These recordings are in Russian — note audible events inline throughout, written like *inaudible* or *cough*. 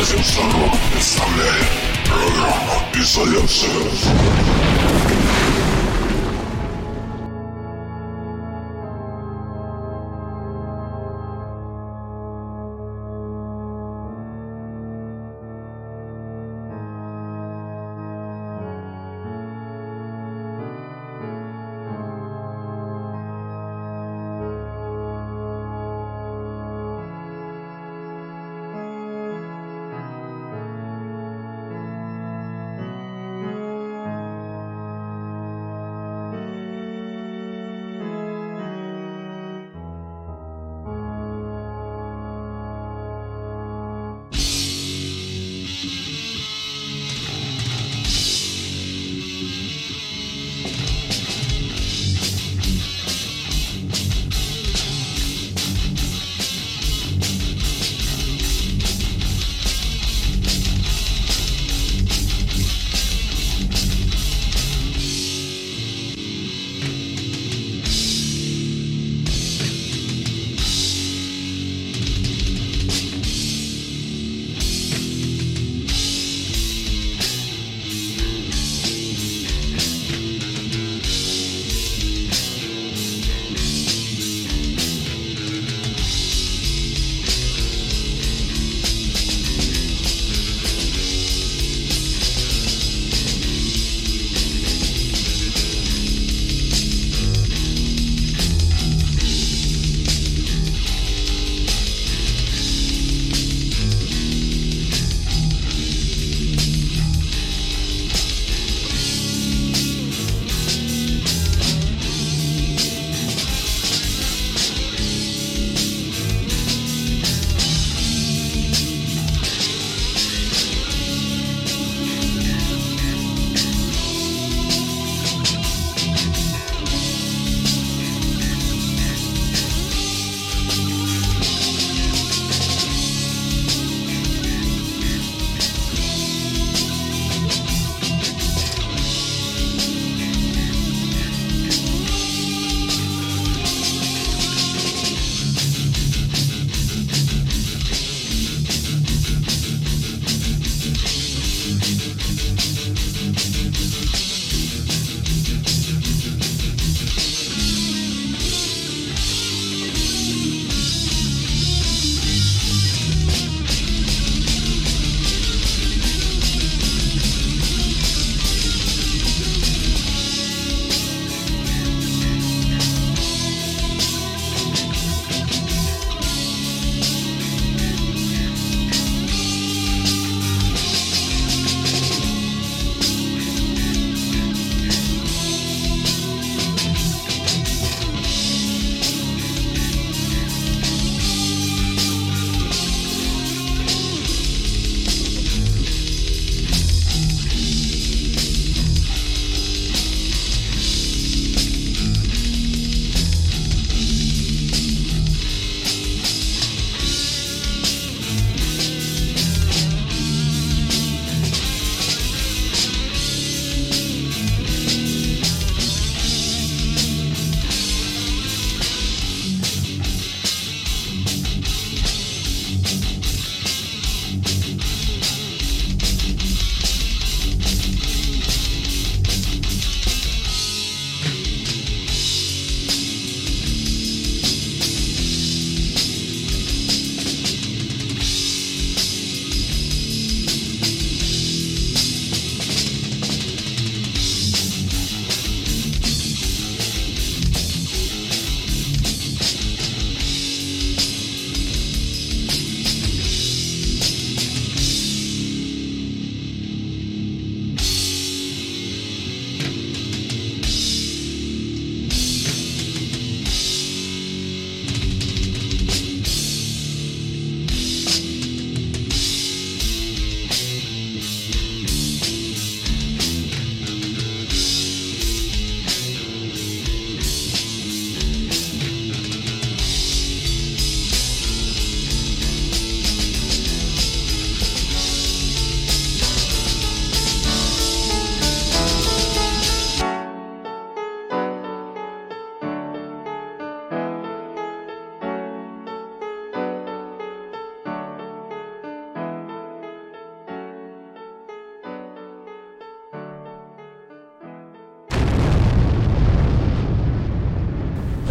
Радио Шаров представляет программу «Изоляция».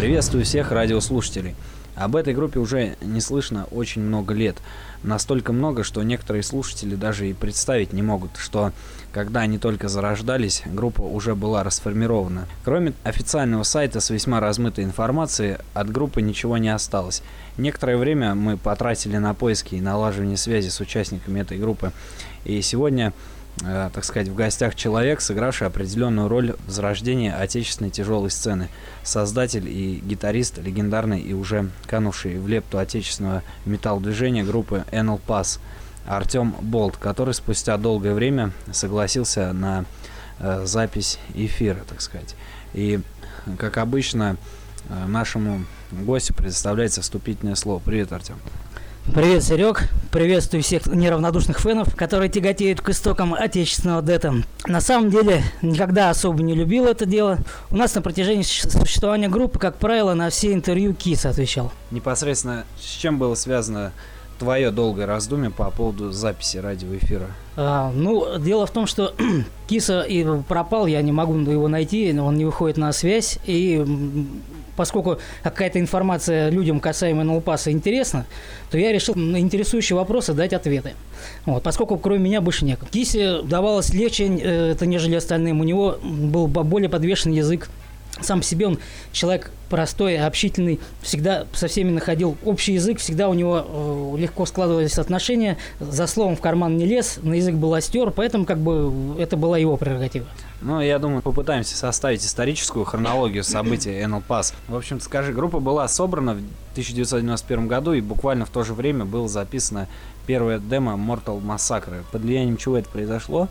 Приветствую всех радиослушателей. Об этой группе уже не слышно очень много лет. Настолько много, что некоторые слушатели даже и представить не могут, что когда они только зарождались, группа уже была расформирована. Кроме официального сайта с весьма размытой информацией, от группы ничего не осталось. Некоторое время мы потратили на поиски и налаживание связи с участниками этой группы. И сегодня так сказать, в гостях человек, сыгравший определенную роль в зарождении отечественной тяжелой сцены. Создатель и гитарист легендарный и уже канувший в лепту отечественного металл-движения группы Enel Pass Артем Болт, который спустя долгое время согласился на э, запись эфира, так сказать. И, как обычно, э, нашему гостю предоставляется вступительное слово. Привет, Артем. Привет, Серег. Приветствую всех неравнодушных фенов, которые тяготеют к истокам отечественного дета. На самом деле, никогда особо не любил это дело. У нас на протяжении существования группы, как правило, на все интервью Кис отвечал. Непосредственно с чем было связано твое долгое раздумье по поводу записи радиоэфира? А, ну, дело в том, что *clears throat* Киса и пропал, я не могу его найти, он не выходит на связь, и поскольку какая-то информация людям касаемо НЛПАСа интересна, то я решил на интересующие вопросы дать ответы. Вот, поскольку кроме меня больше некого. Кисе давалось легче, э, это нежели остальным. У него был более подвешенный язык сам по себе он человек простой, общительный, всегда со всеми находил общий язык, всегда у него э, легко складывались отношения, за словом в карман не лез, на язык был остер, поэтому как бы это была его прерогатива. Ну, я думаю, попытаемся составить историческую хронологию событий NL Pass. В общем скажи, группа была собрана в 1991 году, и буквально в то же время было записано первое демо Mortal Massacre. Под влиянием чего это произошло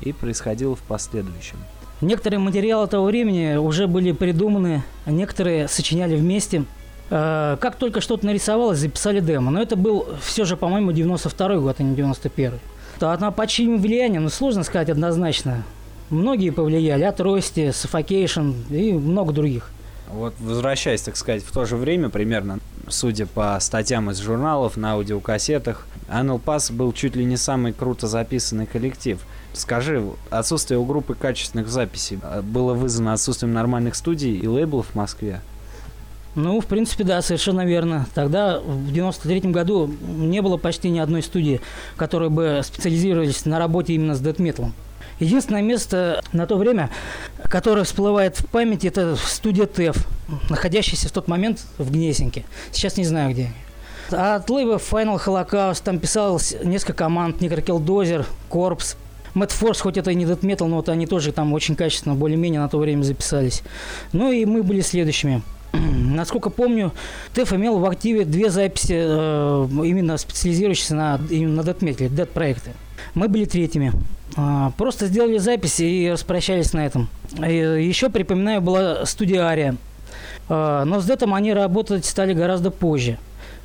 и происходило в последующем. Некоторые материалы того времени уже были придуманы, а некоторые сочиняли вместе. Э, как только что-то нарисовалось, записали демо. Но это был все же, по-моему, 92 год, а не 91 А под чьим влиянием, ну, сложно сказать однозначно. Многие повлияли, от Рости, Suffocation и много других. Вот возвращаясь, так сказать, в то же время примерно, судя по статьям из журналов, на аудиокассетах, Анел Пас был чуть ли не самый круто записанный коллектив – Скажи, отсутствие у группы качественных записей а, было вызвано отсутствием нормальных студий и лейблов в Москве? Ну, в принципе, да, совершенно верно. Тогда, в 93 году, не было почти ни одной студии, которая бы специализировались на работе именно с дэт-металом. Единственное место на то время, которое всплывает в памяти, это студия ТЭФ, находящаяся в тот момент в Гнесинке. Сейчас не знаю где. От лейба Final Holocaust там писалось несколько команд, Necrokilldozer, Corpse, Мэтт Форс, хоть это и не метал, но вот они тоже там очень качественно, более-менее на то время записались. Ну и мы были следующими. *clears throat* Насколько помню, ТЭФ имел в активе две записи, э, именно специализирующиеся на, именно на дед-метале, дед-проекты. Мы были третьими. Э, просто сделали записи и распрощались на этом. И еще, припоминаю, была студия Ария. Э, но с дедом они работать стали гораздо позже.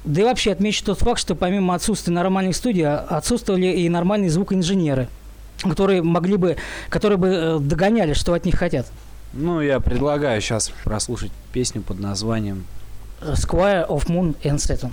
Да и вообще отмечу тот факт, что помимо отсутствия нормальных студий, отсутствовали и нормальные звукоинженеры – которые могли бы, которые бы э, догоняли, что от них хотят. Ну, я предлагаю сейчас прослушать песню под названием Squire of Moon and Saturn.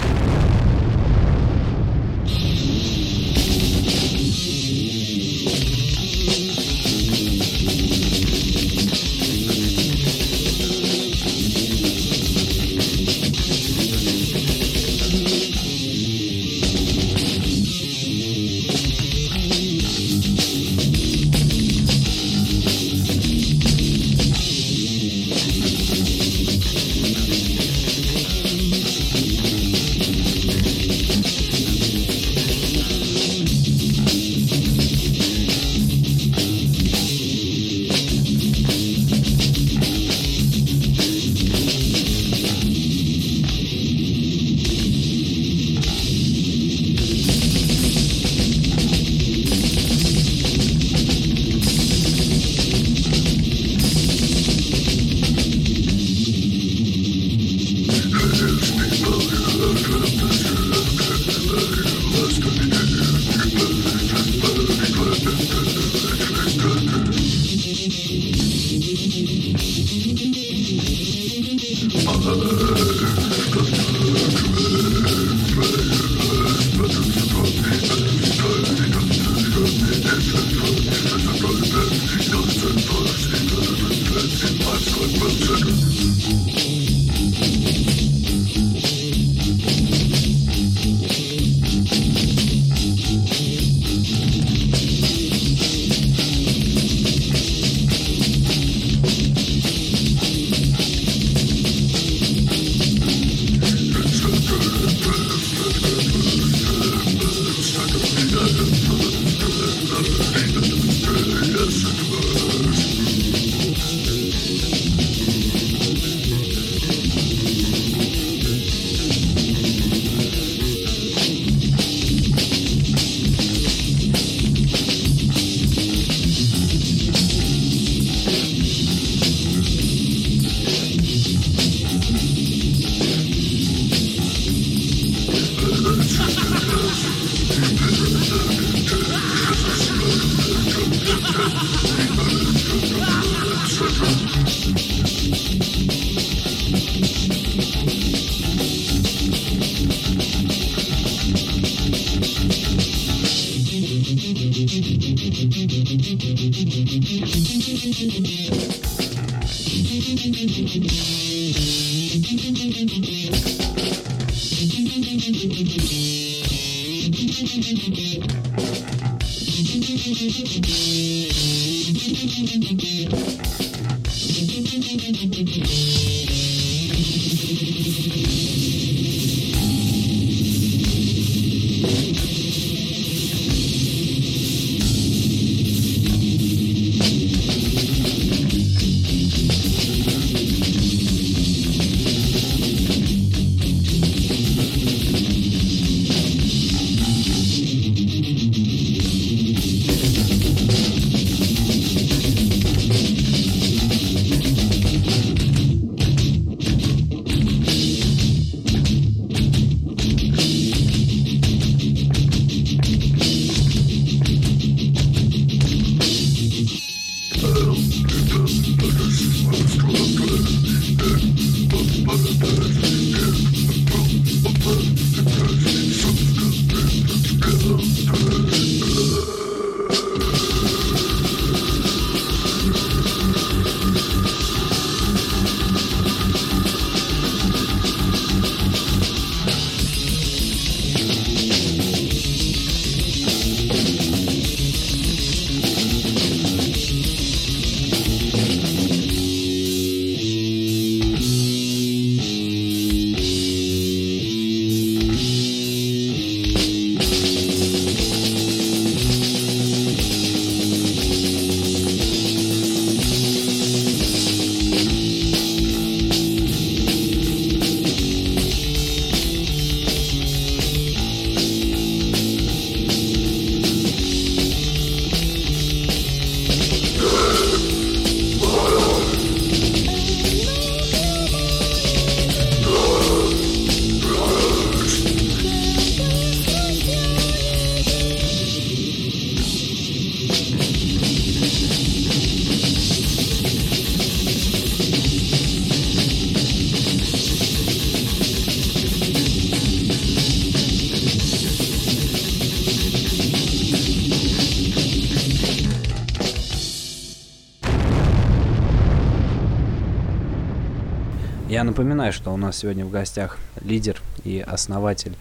Я напоминаю, что у нас сегодня в гостях лидер и основатель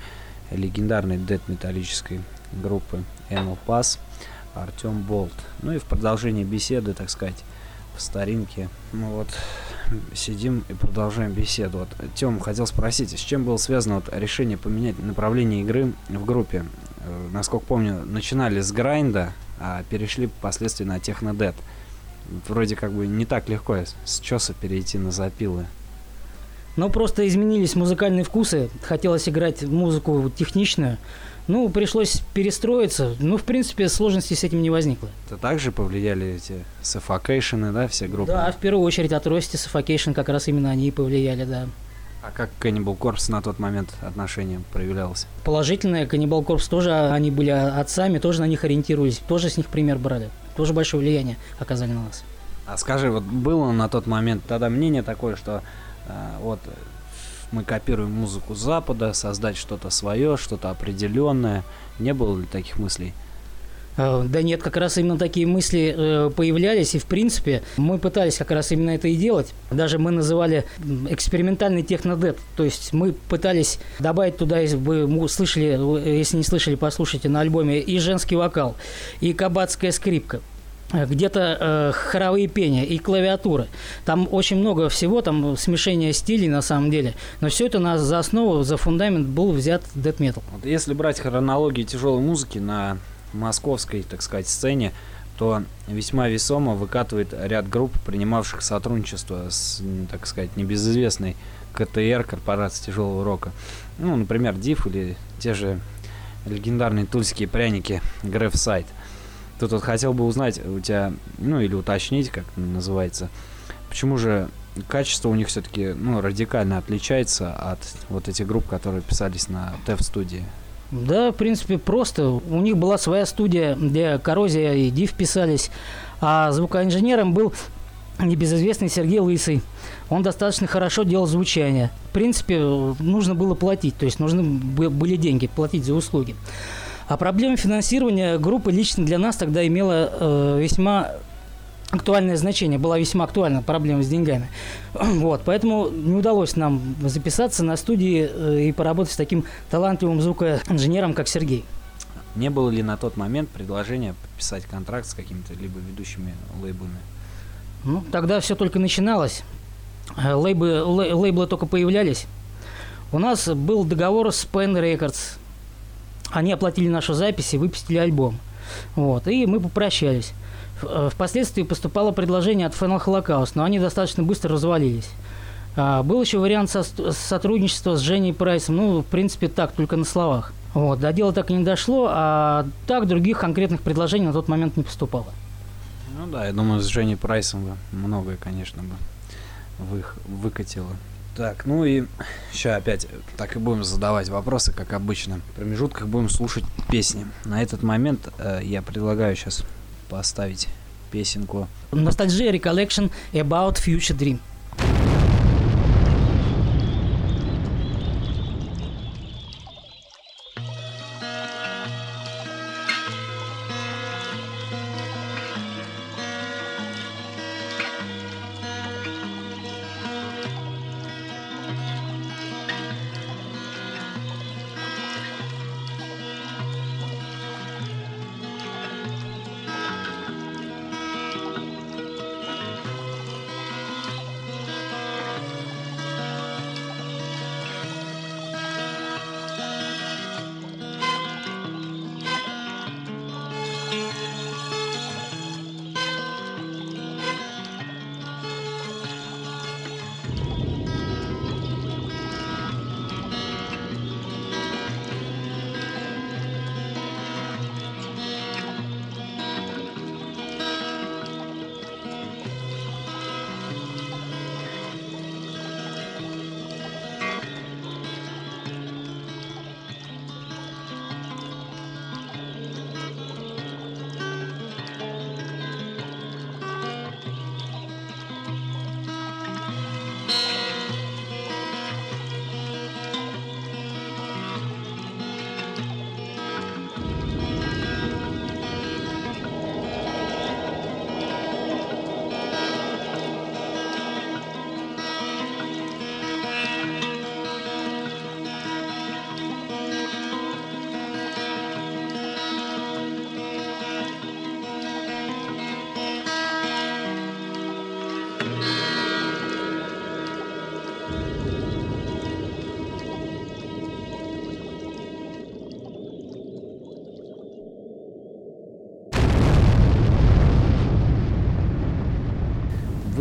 легендарной дед-металлической группы Animal Pass Артем Болт. Ну и в продолжении беседы, так сказать, в старинке, мы вот сидим и продолжаем беседу. Вот, Тем, хотел спросить, с чем было связано вот решение поменять направление игры в группе? Э, Насколько помню, начинали с грайнда, а перешли впоследствии на технодед. Вроде как бы не так легко с чеса перейти на запилы. Но просто изменились музыкальные вкусы. Хотелось играть музыку техничную. Ну, пришлось перестроиться. Ну, в принципе, сложностей с этим не возникло. Это также повлияли эти suffocation, да, все группы? Да, в первую очередь Atrocity, Suffocation, как раз именно они и повлияли, да. А как Cannibal Corpse на тот момент отношение проявлялось? Положительное, Cannibal Corpse тоже, они были отцами, тоже на них ориентировались, тоже с них пример брали. Тоже большое влияние оказали на нас. А скажи, вот было на тот момент тогда мнение такое, что вот мы копируем музыку Запада, создать что-то свое, что-то определенное. Не было ли таких мыслей? Э, Да нет, как раз именно такие мысли э, появлялись, и в принципе мы пытались как раз именно это и делать. Даже мы называли экспериментальный технодед, то есть мы пытались добавить туда, если вы слышали, э, если не слышали, послушайте на альбоме и женский вокал, и кабацкая скрипка где-то э, хоровые пения и клавиатура. Там очень много всего, там смешение стилей на самом деле. Но все это на, за основу, за фундамент был взят Death Metal. Вот если брать хронологию тяжелой музыки на московской, так сказать, сцене, то весьма весомо выкатывает ряд групп, принимавших сотрудничество с, так сказать, небезызвестной КТР, корпорацией тяжелого рока. Ну, например, Див или те же легендарные тульские пряники Грефсайд. Тут вот хотел бы узнать у тебя, ну или уточнить, как называется, почему же качество у них все-таки ну, радикально отличается от вот этих групп, которые писались на ТЭФ-студии. Да, в принципе, просто. У них была своя студия, где Коррозия и Див писались, а звукоинженером был небезызвестный Сергей Лысый. Он достаточно хорошо делал звучание. В принципе, нужно было платить, то есть нужны бы- были деньги платить за услуги. А проблема финансирования группы лично для нас тогда имела э, весьма актуальное значение, была весьма актуальна проблема с деньгами. *clears throat* Вот, поэтому не удалось нам записаться на студии э, и поработать с таким талантливым звукоинженером, как Сергей. Не было ли на тот момент предложения подписать контракт с какими-то либо ведущими лейблами? Ну, тогда все только начиналось. Э, лейбы, лей, лейблы только появлялись. У нас был договор с Pen Records. Они оплатили нашу запись и выпустили альбом. Вот, и мы попрощались. Э, впоследствии поступало предложение от Final Holocaust, но они достаточно быстро развалились. А, был еще вариант со сотрудничества с Женей Прайсом, ну, в принципе, так, только на словах. Вот, до дела так и не дошло, а так других конкретных предложений на тот момент не поступало. Ну да, я думаю, с Женей Прайсом бы многое, конечно, бы вы, выкатило. Так, ну и сейчас опять так и будем задавать вопросы, как обычно. В промежутках будем слушать песни. На этот момент э, я предлагаю сейчас поставить песенку. Nostalgia Recollection About Future Dream.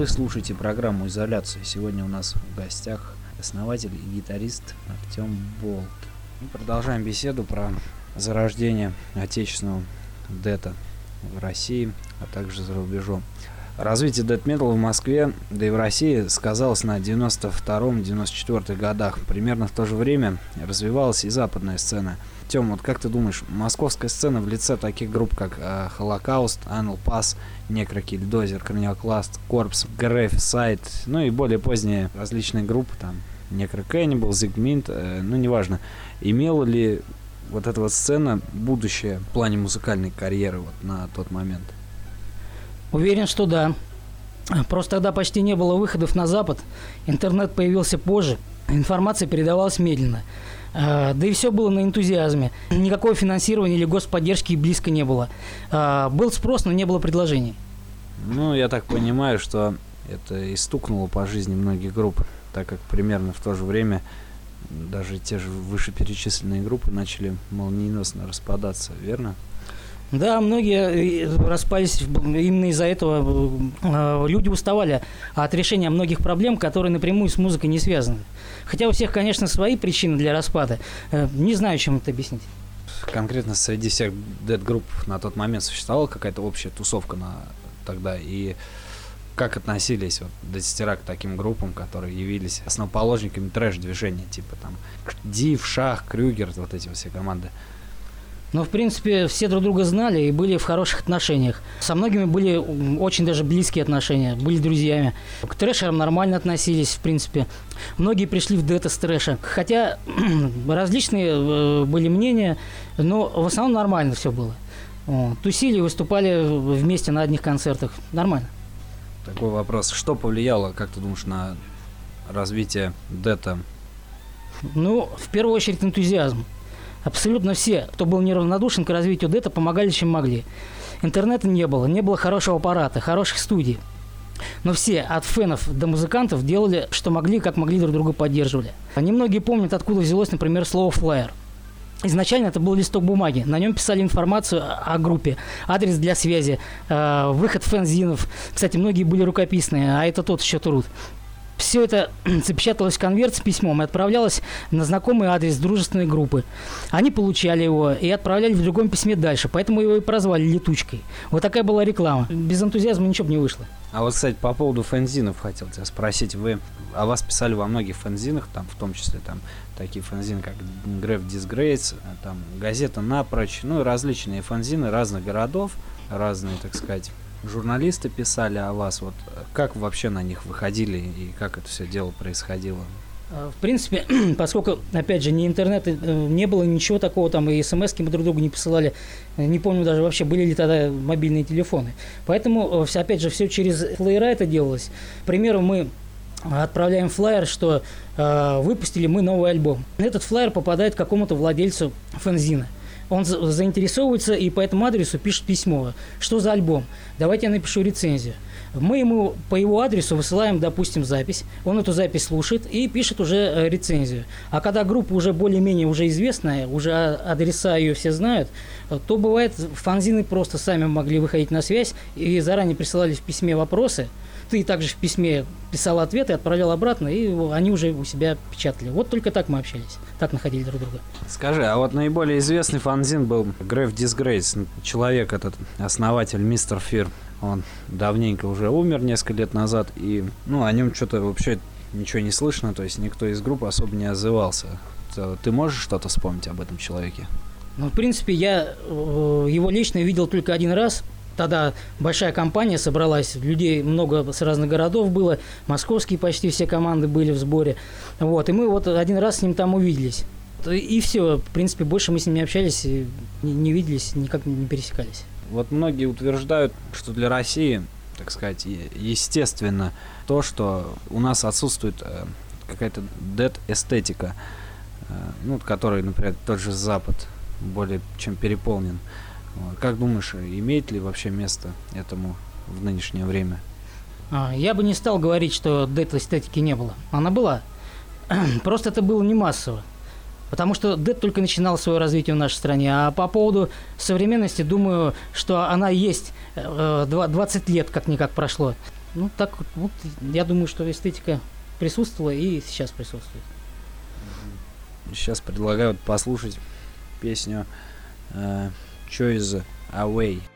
Вы слушаете программу «Изоляция». Сегодня у нас в гостях основатель и гитарист Артем Болт. Мы продолжаем беседу про зарождение отечественного дета в России, а также за рубежом. Развитие дэт метал в Москве, да и в России сказалось на 92-94 годах. Примерно в то же время развивалась и западная сцена – Тем, вот как ты думаешь, московская сцена в лице таких групп, как э, Холокауст, Анл Пас, Некрокиль, Дозер, Корнеокласт, Корпс, Греф, Сайт, ну и более поздние различные группы, там, Некрокэннибал, Зигминт, э, ну, неважно, имела ли вот эта вот сцена будущее в плане музыкальной карьеры вот на тот момент? Уверен, что да. Просто тогда почти не было выходов на Запад, интернет появился позже, информация передавалась медленно. А, да и все было на энтузиазме. Никакого финансирования или господдержки близко не было. А, был спрос, но не было предложений. Ну, я так понимаю, что это и стукнуло по жизни многих групп, так как примерно в то же время даже те же вышеперечисленные группы начали молниеносно распадаться, верно? Да, многие э, распались именно из-за этого. Э, люди уставали от решения многих проблем, которые напрямую с музыкой не связаны. Хотя у всех, конечно, свои причины для распада. Э, не знаю, чем это объяснить. Конкретно среди всех дед-групп на тот момент существовала какая-то общая тусовка на тогда и как относились вот десятера к таким группам, которые явились основоположниками трэш-движения, типа там Див, Шах, Крюгер, вот эти все команды. Но, в принципе, все друг друга знали и были в хороших отношениях. Со многими были очень даже близкие отношения, были друзьями. К трэшерам нормально относились, в принципе. Многие пришли в дета с трэша. Хотя *clears throat* различные э, были мнения, но в основном нормально все было. Тусили, выступали вместе на одних концертах. Нормально. Такой вопрос. Что повлияло, как ты думаешь, на развитие Дета? Ну, в первую очередь энтузиазм. Абсолютно все, кто был неравнодушен к развитию Дета, помогали, чем могли. Интернета не было, не было хорошего аппарата, хороших студий. Но все, от фенов до музыкантов, делали, что могли, как могли, друг друга поддерживали. Немногие помнят, откуда взялось, например, слово «флайер». Изначально это был листок бумаги. На нем писали информацию о группе, адрес для связи, э, выход фэнзинов. Кстати, многие были рукописные, а это тот еще труд. Все это *clears throat* запечаталось в конверт с письмом и отправлялось на знакомый адрес дружественной группы. Они получали его и отправляли в другом письме дальше, поэтому его и прозвали «летучкой». Вот такая была реклама. Без энтузиазма ничего бы не вышло. А вот, кстати, по поводу фэнзинов хотел тебя спросить. Вы о вас писали во многих фэнзинах, там, в том числе там такие фэнзины, как Греф Disgrace, там газета Напрочь, ну и различные фэнзины разных городов, разные, так сказать, журналисты писали о вас. Вот как вообще на них выходили и как это все дело происходило? А, в принципе, *clears throat* поскольку, опять же, ни интернета э, не было, ничего такого, там и смс мы друг другу не посылали, э, не помню даже вообще, были ли тогда мобильные телефоны. Поэтому, э, опять же, все через флеера это делалось. К примеру, мы отправляем флайер, что э, выпустили мы новый альбом. Этот флайер попадает к какому-то владельцу фэнзина. Он заинтересовывается и по этому адресу пишет письмо. Что за альбом? Давайте я напишу рецензию. Мы ему по его адресу высылаем, допустим, запись. Он эту запись слушает и пишет уже э, рецензию. А когда группа уже более-менее уже известная, уже адреса ее все знают, э, то бывает фанзины просто сами могли выходить на связь и заранее присылали в письме вопросы. Ты также в письме писал ответ и отправлял обратно, и они уже у себя печатали. Вот только так мы общались, так находили друг друга. Скажи, а вот наиболее известный фанзин был Греф Дисгрейс, человек этот, основатель Мистер Фир. Он давненько уже умер, несколько лет назад, и ну, о нем что-то вообще ничего не слышно, то есть никто из группы особо не отзывался. Ты можешь что-то вспомнить об этом человеке? Ну, в принципе, я э, его лично видел только один раз. Тогда большая компания собралась, людей много с разных городов было, московские почти все команды были в сборе. Вот, и мы вот один раз с ним там увиделись. И все, в принципе, больше мы с ним не общались, не, не виделись, никак не пересекались. Вот многие утверждают, что для России, так сказать, естественно то, что у нас отсутствует э, какая-то дед-эстетика, э, ну, которой, например, тот же Запад более чем переполнен. Как думаешь, имеет ли вообще место этому в нынешнее время? А, я бы не стал говорить, что дед-эстетики не было. Она была. *clears throat* Просто это было не массово. Потому что дэт только начинал свое развитие в нашей стране. А по поводу современности, думаю, что она есть 20 э, лет как-никак прошло. Ну, так вот, я думаю, что эстетика присутствовала и сейчас присутствует. Сейчас предлагаю послушать песню э, Choice Away.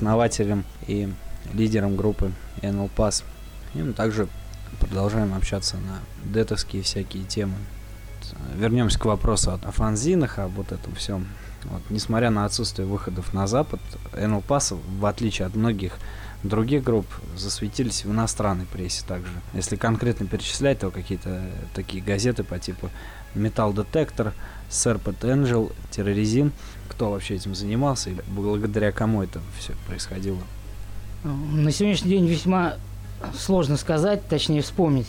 Основателем и лидером группы NL Pass. И мы также продолжаем общаться на детовские всякие темы. Вернемся к вопросу о фанзинах, об вот этом всем. Вот, несмотря на отсутствие выходов на Запад, NL Pass, в отличие от многих других групп, засветились в иностранной прессе также. Если конкретно перечислять, то какие-то такие газеты по типу Metal Detector, Serpent Angel, Terrorizin, кто вообще этим занимался и благодаря кому это все происходило? На сегодняшний день весьма сложно сказать, точнее вспомнить.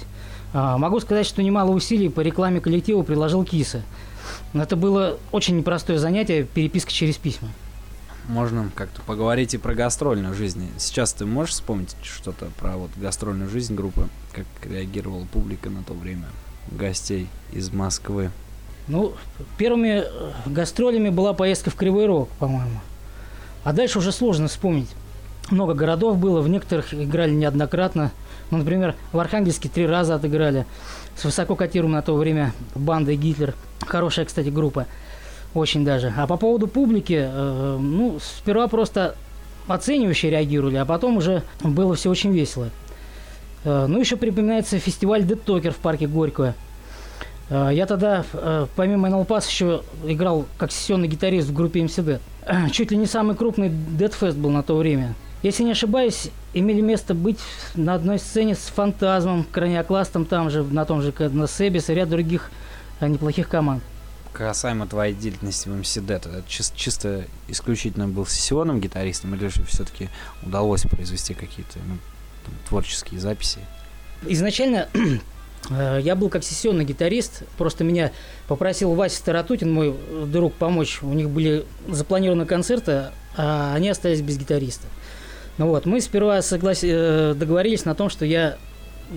А, могу сказать, что немало усилий по рекламе коллектива приложил Киса. Это было очень непростое занятие, переписка через письма. Можно как-то поговорить и про гастрольную жизнь. Сейчас ты можешь вспомнить что-то про вот гастрольную жизнь группы? Как реагировала публика на то время? Гостей из Москвы? Ну, первыми э, гастролями была поездка в Кривой Рог, по-моему. А дальше уже сложно вспомнить. Много городов было, в некоторых играли неоднократно. Ну, например, в Архангельске три раза отыграли. С высоко котируемой на то время бандой Гитлер. Хорошая, кстати, группа. Очень даже. А по поводу публики, э, ну, сперва просто оценивающе реагировали, а потом уже было все очень весело. Э, ну, еще припоминается фестиваль Talker в парке Горького. Э, я тогда, э, помимо Pass, еще играл как сессионный гитарист в группе Dead. *clears throat* Чуть ли не самый крупный Deadfest был на то время. Если не ошибаюсь, имели место быть на одной сцене с Фантазмом, Краниокластом, там же, на том же на Себис и ряд других э, неплохих команд. Касаемо твоей деятельности в Dead, это чис- чисто исключительно был сессионным гитаристом или же все-таки удалось произвести какие-то ну, там, творческие записи? Изначально *clears throat* я был как сессионный гитарист, просто меня попросил Вася Старотутин, мой друг, помочь. У них были запланированы концерты, а они остались без гитариста. Ну вот, мы сперва соглас... Э, договорились на том, что я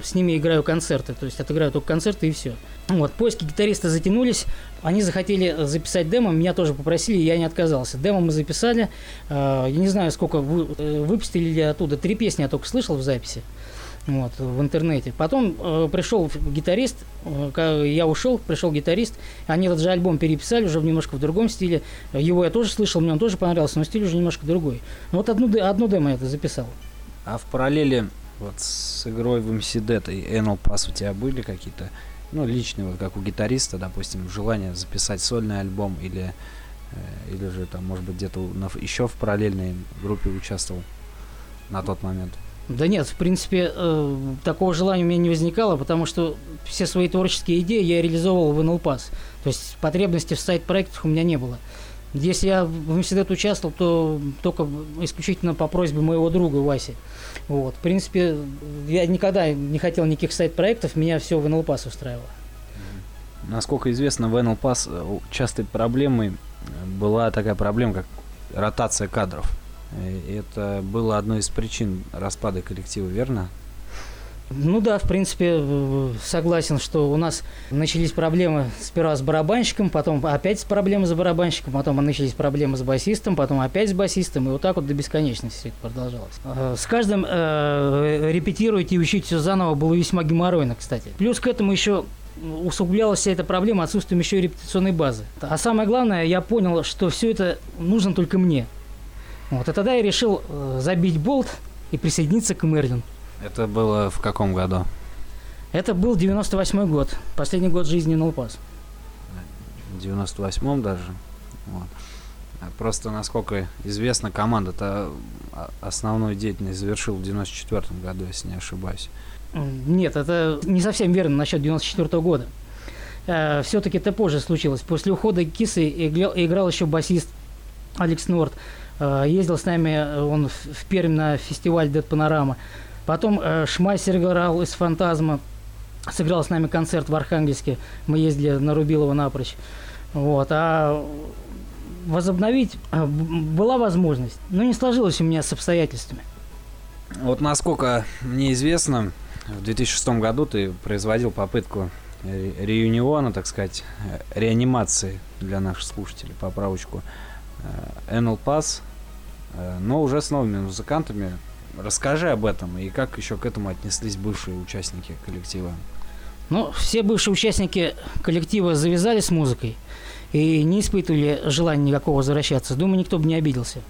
с ними играю концерты, то есть отыграю только концерты и все. Вот, поиски гитариста затянулись, они захотели записать демо, меня тоже попросили, я не отказался. Демо мы записали, э, я не знаю, сколько вы, выпустили ли оттуда, три песни я только слышал в записи вот, в интернете. Потом э, пришел гитарист, э, я ушел, пришел гитарист, они этот же альбом переписали уже немножко в другом стиле. Его я тоже слышал, мне он тоже понравился, но стиль уже немножко другой. Ну вот одну, одну демо я это записал. А в параллели вот с игрой в MC Dead и Anal Pass у тебя были какие-то, ну, личные, вот как у гитариста, допустим, желание записать сольный альбом или, э, или же там, может быть, где-то еще в параллельной группе участвовал на тот момент? Да нет, в принципе, э, такого желания у меня не возникало, потому что все свои творческие идеи я реализовывал в NLPass. То есть потребности в сайт-проектах у меня не было. Если я в Институт участвовал, то только исключительно по просьбе моего друга Васи. Вот. В принципе, я никогда не хотел никаких сайт-проектов, меня все в NLPass устраивало. Насколько известно, в NLPass э, частой проблемой была такая проблема, как ротация кадров. Это было одной из причин распада коллектива, верно? Ну да, в принципе, согласен, что у нас начались проблемы сперва с барабанщиком, потом опять с проблемы с барабанщиком, потом начались проблемы с басистом, потом опять с басистом, и вот так вот до бесконечности все это продолжалось. Э, с каждым э, репетировать и учить все заново было весьма геморройно, кстати. Плюс к этому еще усугублялась вся эта проблема отсутствием еще и репетиционной базы. А самое главное, я понял, что все это нужно только мне. Вот, и тогда я решил э, забить болт и присоединиться к Мерлин. Это было в каком году? Это был 98 год, последний год жизни Нолпас. В 98-м даже? Вот. А Просто, насколько известно, команда-то а, основную деятельность завершила в 94 году, если не ошибаюсь. Нет, это не совсем верно насчет 94 года. Все-таки это позже случилось. После ухода Кисы играл еще басист Алекс Норд. Э, Ездил с нами э, он в Пермь на фестиваль Дед Панорама. Потом э, Шмайсер играл из Фантазма. Сыграл с нами концерт в Архангельске. Мы ездили на Рубилова напрочь. Вот. А возобновить была возможность, но не сложилось у меня с обстоятельствами. Вот насколько мне известно, в 2006 году ты производил попытку ре- реюниона, так сказать, реанимации для наших слушателей, поправочку э, NL Pass, э, но уже с новыми музыкантами. Расскажи об этом и как еще к этому отнеслись бывшие участники коллектива. Ну, все бывшие участники коллектива завязали с музыкой и не испытывали желания никакого возвращаться. Думаю, никто бы не обиделся.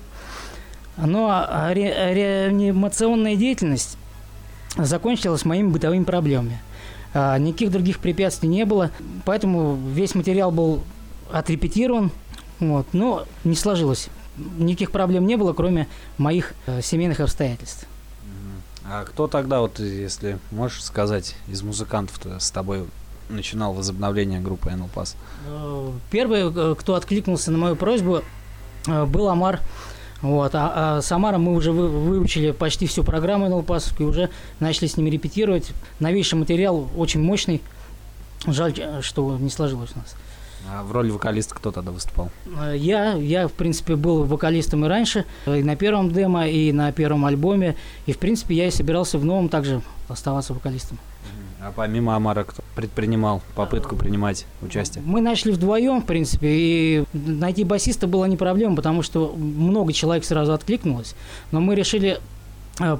Но а, ре- реанимационная деятельность закончилась моими бытовыми проблемами. А, Никаких других препятствий не было, поэтому весь материал был отрепетирован, вот, но не сложилось. Никаких проблем не было, кроме моих э, семейных обстоятельств. А кто тогда, вот если можешь сказать, из музыкантов с тобой начинал возобновление группы NL Pass? Э, Первый, э, кто откликнулся на мою просьбу, э, был Амар. Вот. А, а с Амаром мы уже вы- выучили почти всю программу НЛПАСовку и уже начали с ними репетировать. Новейший материал, очень мощный. Жаль, что не сложилось у нас. А в роли вокалиста кто тогда выступал? Э, Я, я, в принципе, был вокалистом и раньше, и на первом демо, и на первом альбоме. И, в принципе, я и собирался в новом также оставаться вокалистом. А помимо Амара кто предпринимал попытку принимать участие? Мы начали вдвоем, в принципе, и найти басиста было не проблема, потому что много человек сразу откликнулось. Но мы решили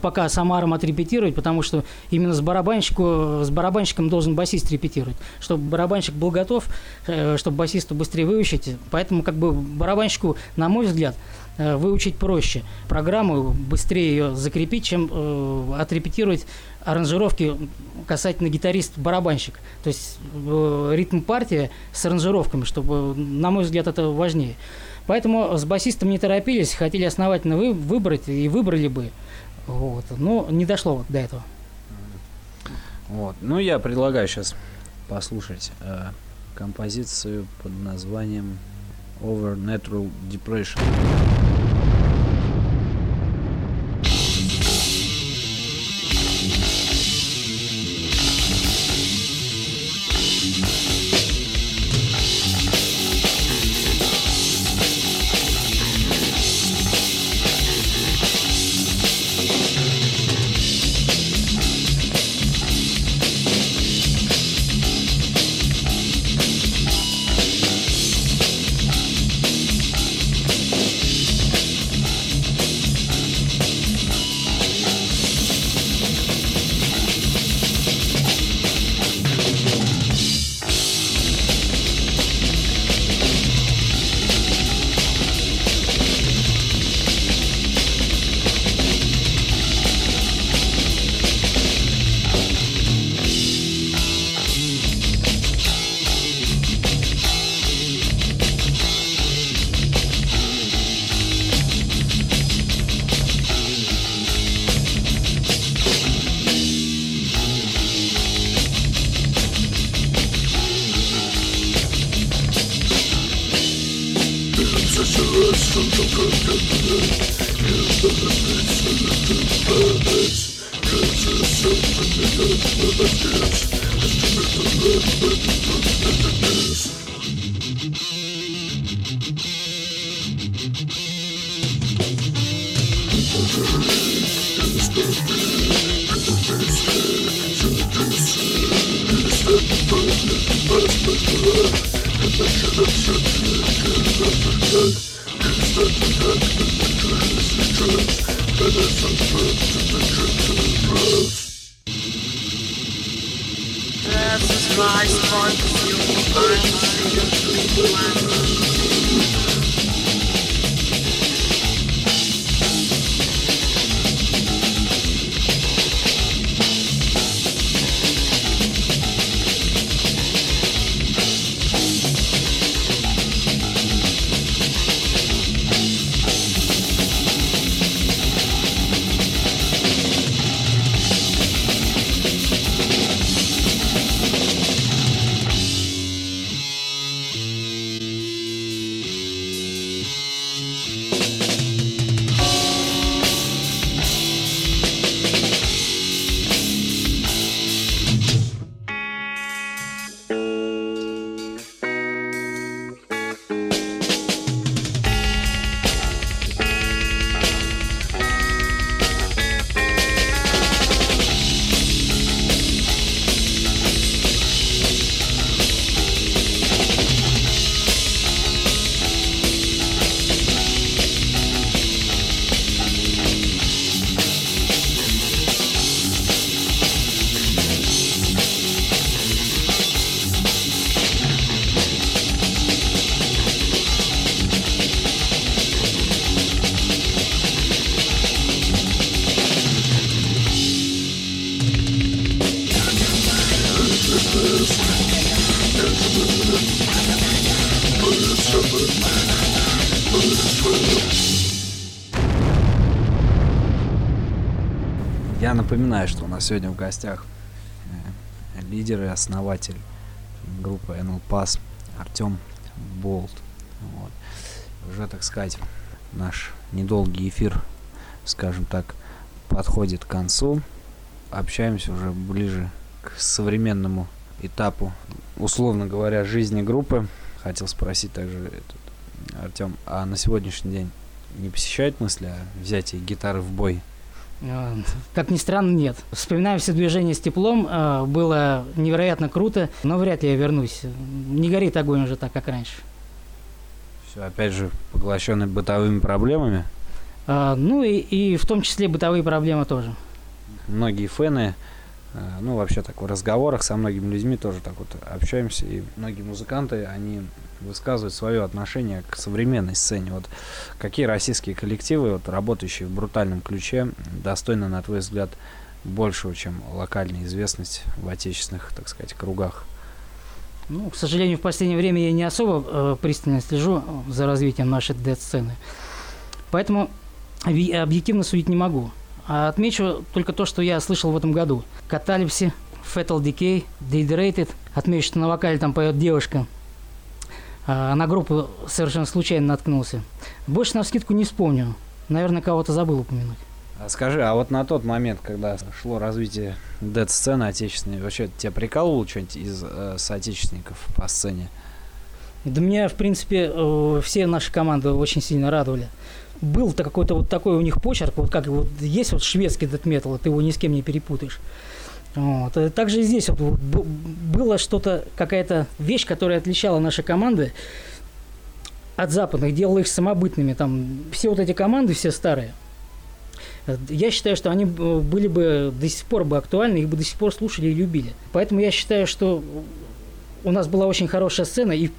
пока с Амаром отрепетировать, потому что именно с, барабанщику, с барабанщиком должен басист репетировать, чтобы барабанщик был готов, э, чтобы басисту быстрее выучить. Поэтому как бы барабанщику, на мой взгляд, э, выучить проще. Программу быстрее ее закрепить, чем э, отрепетировать аранжировки касательно гитарист-барабанщик. То есть э, ритм партия с аранжировками, чтобы, на мой взгляд, это важнее. Поэтому с басистом не торопились, хотели основательно вы, выбрать и выбрали бы. Вот. Но не дошло вот до этого. Вот. Ну, я предлагаю сейчас послушать э, композицию под названием Over Natural Depression. good, нас сегодня в гостях э, лидер и основатель группы NL Pass Артем Болт. Вот. Уже, так сказать, наш недолгий эфир, скажем так, подходит к концу. Общаемся уже ближе к современному этапу, условно говоря, жизни группы. Хотел спросить также, Артем, а на сегодняшний день не посещает мысли о взятии гитары в бой? Э, Как ни странно, нет. Вспоминаем все движения с теплом, э, было невероятно круто, но вряд ли я вернусь. Не горит огонь уже так, как раньше. Все, опять же, поглощенный бытовыми проблемами. Э, Ну и, и в том числе бытовые проблемы тоже. Многие фэны, ну, вообще так в разговорах со многими людьми тоже так вот общаемся, и многие музыканты, они высказывают свое отношение к современной сцене. Вот какие российские коллективы, вот, работающие в брутальном ключе, достойны, на твой взгляд, большего, чем локальная известность в отечественных, так сказать, кругах? Ну, к сожалению, в последнее время я не особо э, пристально слежу за развитием нашей дед-сцены. Поэтому объективно судить не могу. А отмечу только то, что я слышал в этом году. Каталипси, Fatal Decay, Dehydrated. Отмечу, что на вокале там поет девушка. А на группу совершенно случайно наткнулся. Больше на скидку не вспомню. Наверное, кого-то забыл упомянуть. А скажи, а вот на тот момент, когда шло развитие дед-сцены отечественной, вообще тебя прикалывало что-нибудь из э, соотечественников по сцене? Да меня, в принципе, э, все наши команды очень сильно радовали. Был-то какой-то вот такой у них почерк, вот как вот есть вот шведский дэт метал, ты его ни с кем не перепутаешь. Вот. э, Также здесь вот было что-то, какая-то вещь, которая отличала наши команды от западных, делала их самобытными. Там все вот эти команды, все старые, э, я считаю, что они были бы до сих пор бы актуальны, их бы до сих пор слушали и любили. Поэтому я считаю, что у нас была очень хорошая сцена, и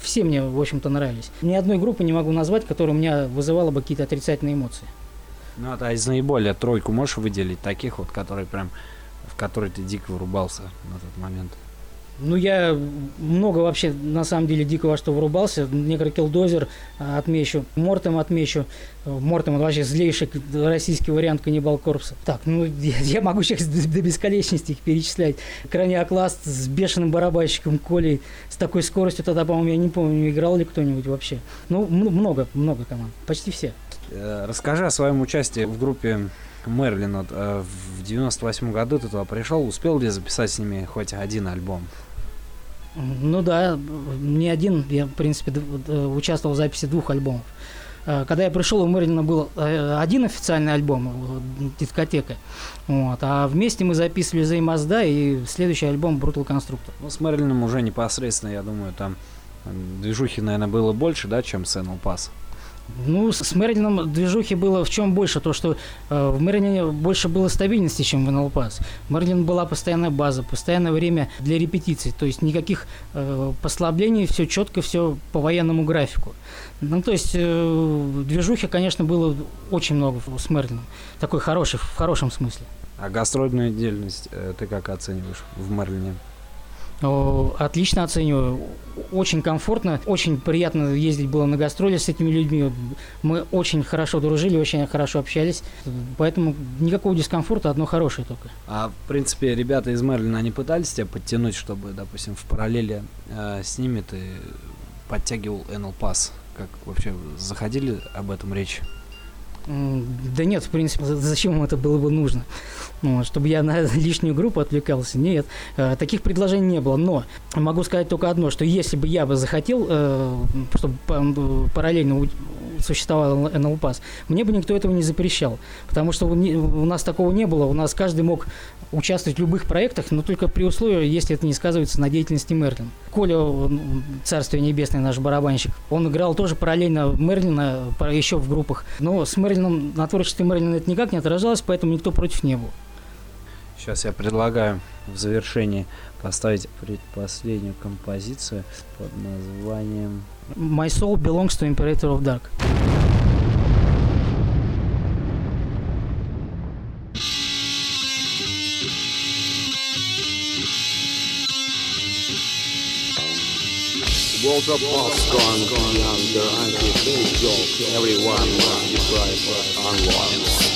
все мне, в общем-то, нравились. Ни одной группы не могу назвать, которая у меня вызывала бы какие-то отрицательные эмоции. Ну, а из наиболее тройку можешь выделить таких вот, которые прям, в которые ты дико вырубался на тот момент? Ну, я много вообще, на самом деле, дико во что вырубался. Некрокилдозер а, отмечу, Мортем отмечу. Э, Мортем вообще злейший российский вариант каннибал корпуса. Так, ну, *laughs* я, я могу сейчас до, бесконечности их перечислять. Краниокласт с бешеным барабанщиком Колей, с такой скоростью тогда, по-моему, я не помню, играл ли кто-нибудь вообще. Ну, много, много команд, почти все. Э, Расскажи о своем участии в группе Мерлин. Вот, э, в 98 году ты туда пришел, успел ли записать с ними хоть один альбом? Ну да, не один, я, в принципе, д- участвовал в записи двух альбомов. Э, Когда я пришел, у Мэрилина был э, один официальный альбом, э, дискотека, вот, а вместе мы записывали «Зей Мазда» и следующий альбом «Brutal Constructor». Ну, с Мерлином уже непосредственно, я думаю, там движухи, наверное, было больше, да, чем с NL Pass. Ну, с Мэрилином движухи было в чем больше, то, что э, в Мэрилине больше было стабильности, чем в НЛПАС. В Мэрилин была постоянная база, постоянное время для репетиций, то есть никаких э, послаблений, все четко, все по военному графику. Ну, то есть э, движухи, конечно, было очень много с Мерлином, такой хороший, в хорошем смысле. А гастрольную деятельность э, ты как оцениваешь в Мерлине? Отлично оцениваю. Очень комфортно, очень приятно ездить было на гастроли с этими людьми. Мы очень хорошо дружили, очень хорошо общались. Поэтому никакого дискомфорта, одно хорошее только. А, в принципе, ребята из Мерлина, они пытались тебя подтянуть, чтобы, допустим, в параллели э, с ними ты подтягивал NL Pass? Как вообще заходили об этом речь? Да нет, в принципе, за- зачем им это было бы нужно? Ну, чтобы я на *laughs* лишнюю группу отвлекался? Нет, э, таких предложений не было. Но могу сказать только одно, что если бы я бы захотел, э, чтобы па- параллельно существовал НЛПАС, мне бы никто этого не запрещал. Потому что у нас такого не было. У нас каждый мог участвовать в любых проектах, но только при условии, если это не сказывается на деятельности Мерлин. Коля, царствие небесное, наш барабанщик, он играл тоже параллельно Мерлина, еще в группах. Но с Мерлином, на творчестве Мерлина это никак не отражалось, поэтому никто против не был. Сейчас я предлагаю в завершении поставить предпоследнюю композицию под названием My soul belongs to Imperator of Dark. World of Boss gone their anti-fake joke. Everyone must be bright but unwise.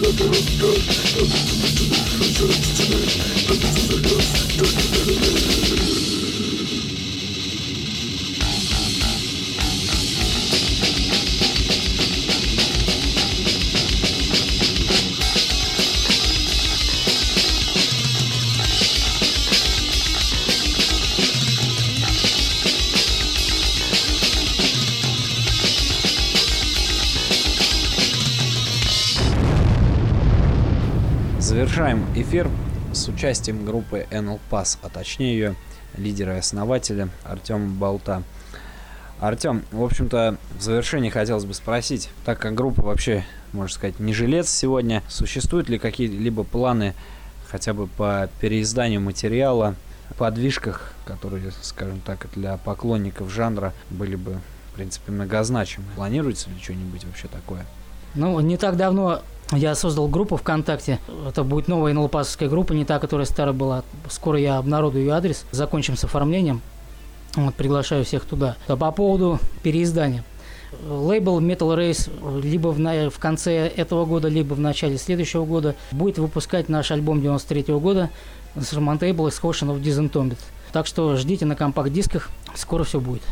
I'm gonna go to the hospital. Эфир с участием группы NL Pass, а точнее ее лидера и основателя Артема Болта. Артем, в общем-то, в завершении хотелось бы спросить, так как группа вообще, можно сказать, не жилец сегодня, существуют ли какие-либо планы хотя бы по переизданию материала, подвижках, которые, скажем так, для поклонников жанра были бы, в принципе, многозначимы? Планируется ли что-нибудь вообще такое? Ну, не так давно я создал группу ВКонтакте. Это будет новая НЛПасовская группа, не та, которая старая была. Скоро я обнародую ее адрес. Закончим с оформлением. Вот, приглашаю всех туда. А по поводу переиздания. Лейбл Metal Race либо в, на, в конце этого года, либо в начале следующего года будет выпускать наш альбом 93 -го года Surmountable Excursion of Disentombed. Так что ждите на компакт-дисках, скоро все будет.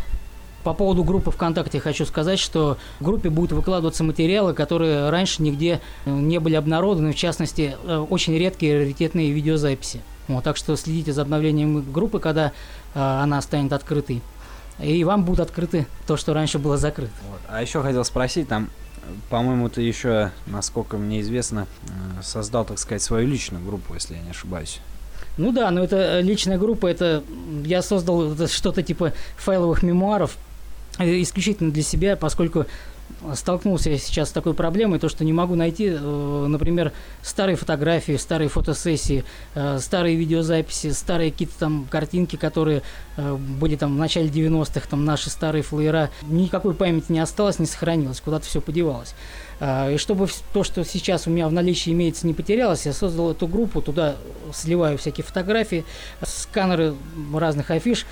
По поводу группы ВКонтакте хочу сказать, что в группе будут выкладываться материалы, которые раньше нигде э, не были обнародованы, в частности, э, очень редкие раритетные видеозаписи. Вот, так что следите за обновлением группы, когда э, она станет открытой. И вам будет открыты то, что раньше было закрыто. Вот. А еще хотел спросить, там, по-моему, ты еще, насколько мне известно, э, создал, так сказать, свою личную группу, если я не ошибаюсь. Ну да, но это личная группа, это я создал что-то типа файловых мемуаров, исключительно для себя, поскольку столкнулся я сейчас с такой проблемой, то, что не могу найти, э, например, старые фотографии, старые фотосессии, э, старые видеозаписи, старые какие-то там картинки, которые э, были там в начале 90-х, там наши старые флеера. Никакой памяти не осталось, не сохранилось, куда-то все подевалось. И чтобы то, что сейчас у меня в наличии имеется, не потерялось, я создал эту группу, туда сливаю всякие фотографии, сканеры разных афиш,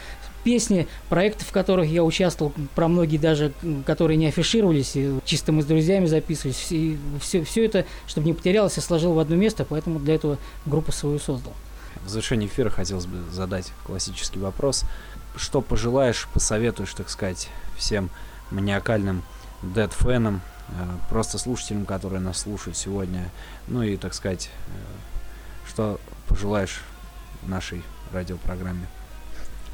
песни, проекты, в которых я участвовал, про многие даже, которые не афишировались, чисто мы с друзьями записывались. И все, все это, чтобы не потерялось, я сложил в одно место, поэтому для этого группу свою создал. В завершении эфира хотелось бы задать классический вопрос. Что пожелаешь, посоветуешь, так сказать, всем маниакальным дед-фенам, э, просто слушателям, которые нас слушают сегодня, ну и, так сказать, э, что пожелаешь нашей радиопрограмме?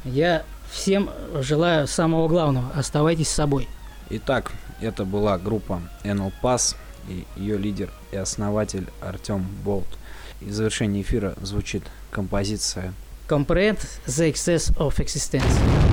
Я всем желаю самого главного. Оставайтесь с собой. Итак, это была группа NL Pass и ее лидер и основатель Артем Болт. И в завершении эфира звучит композиция Comprehend the excess of existence.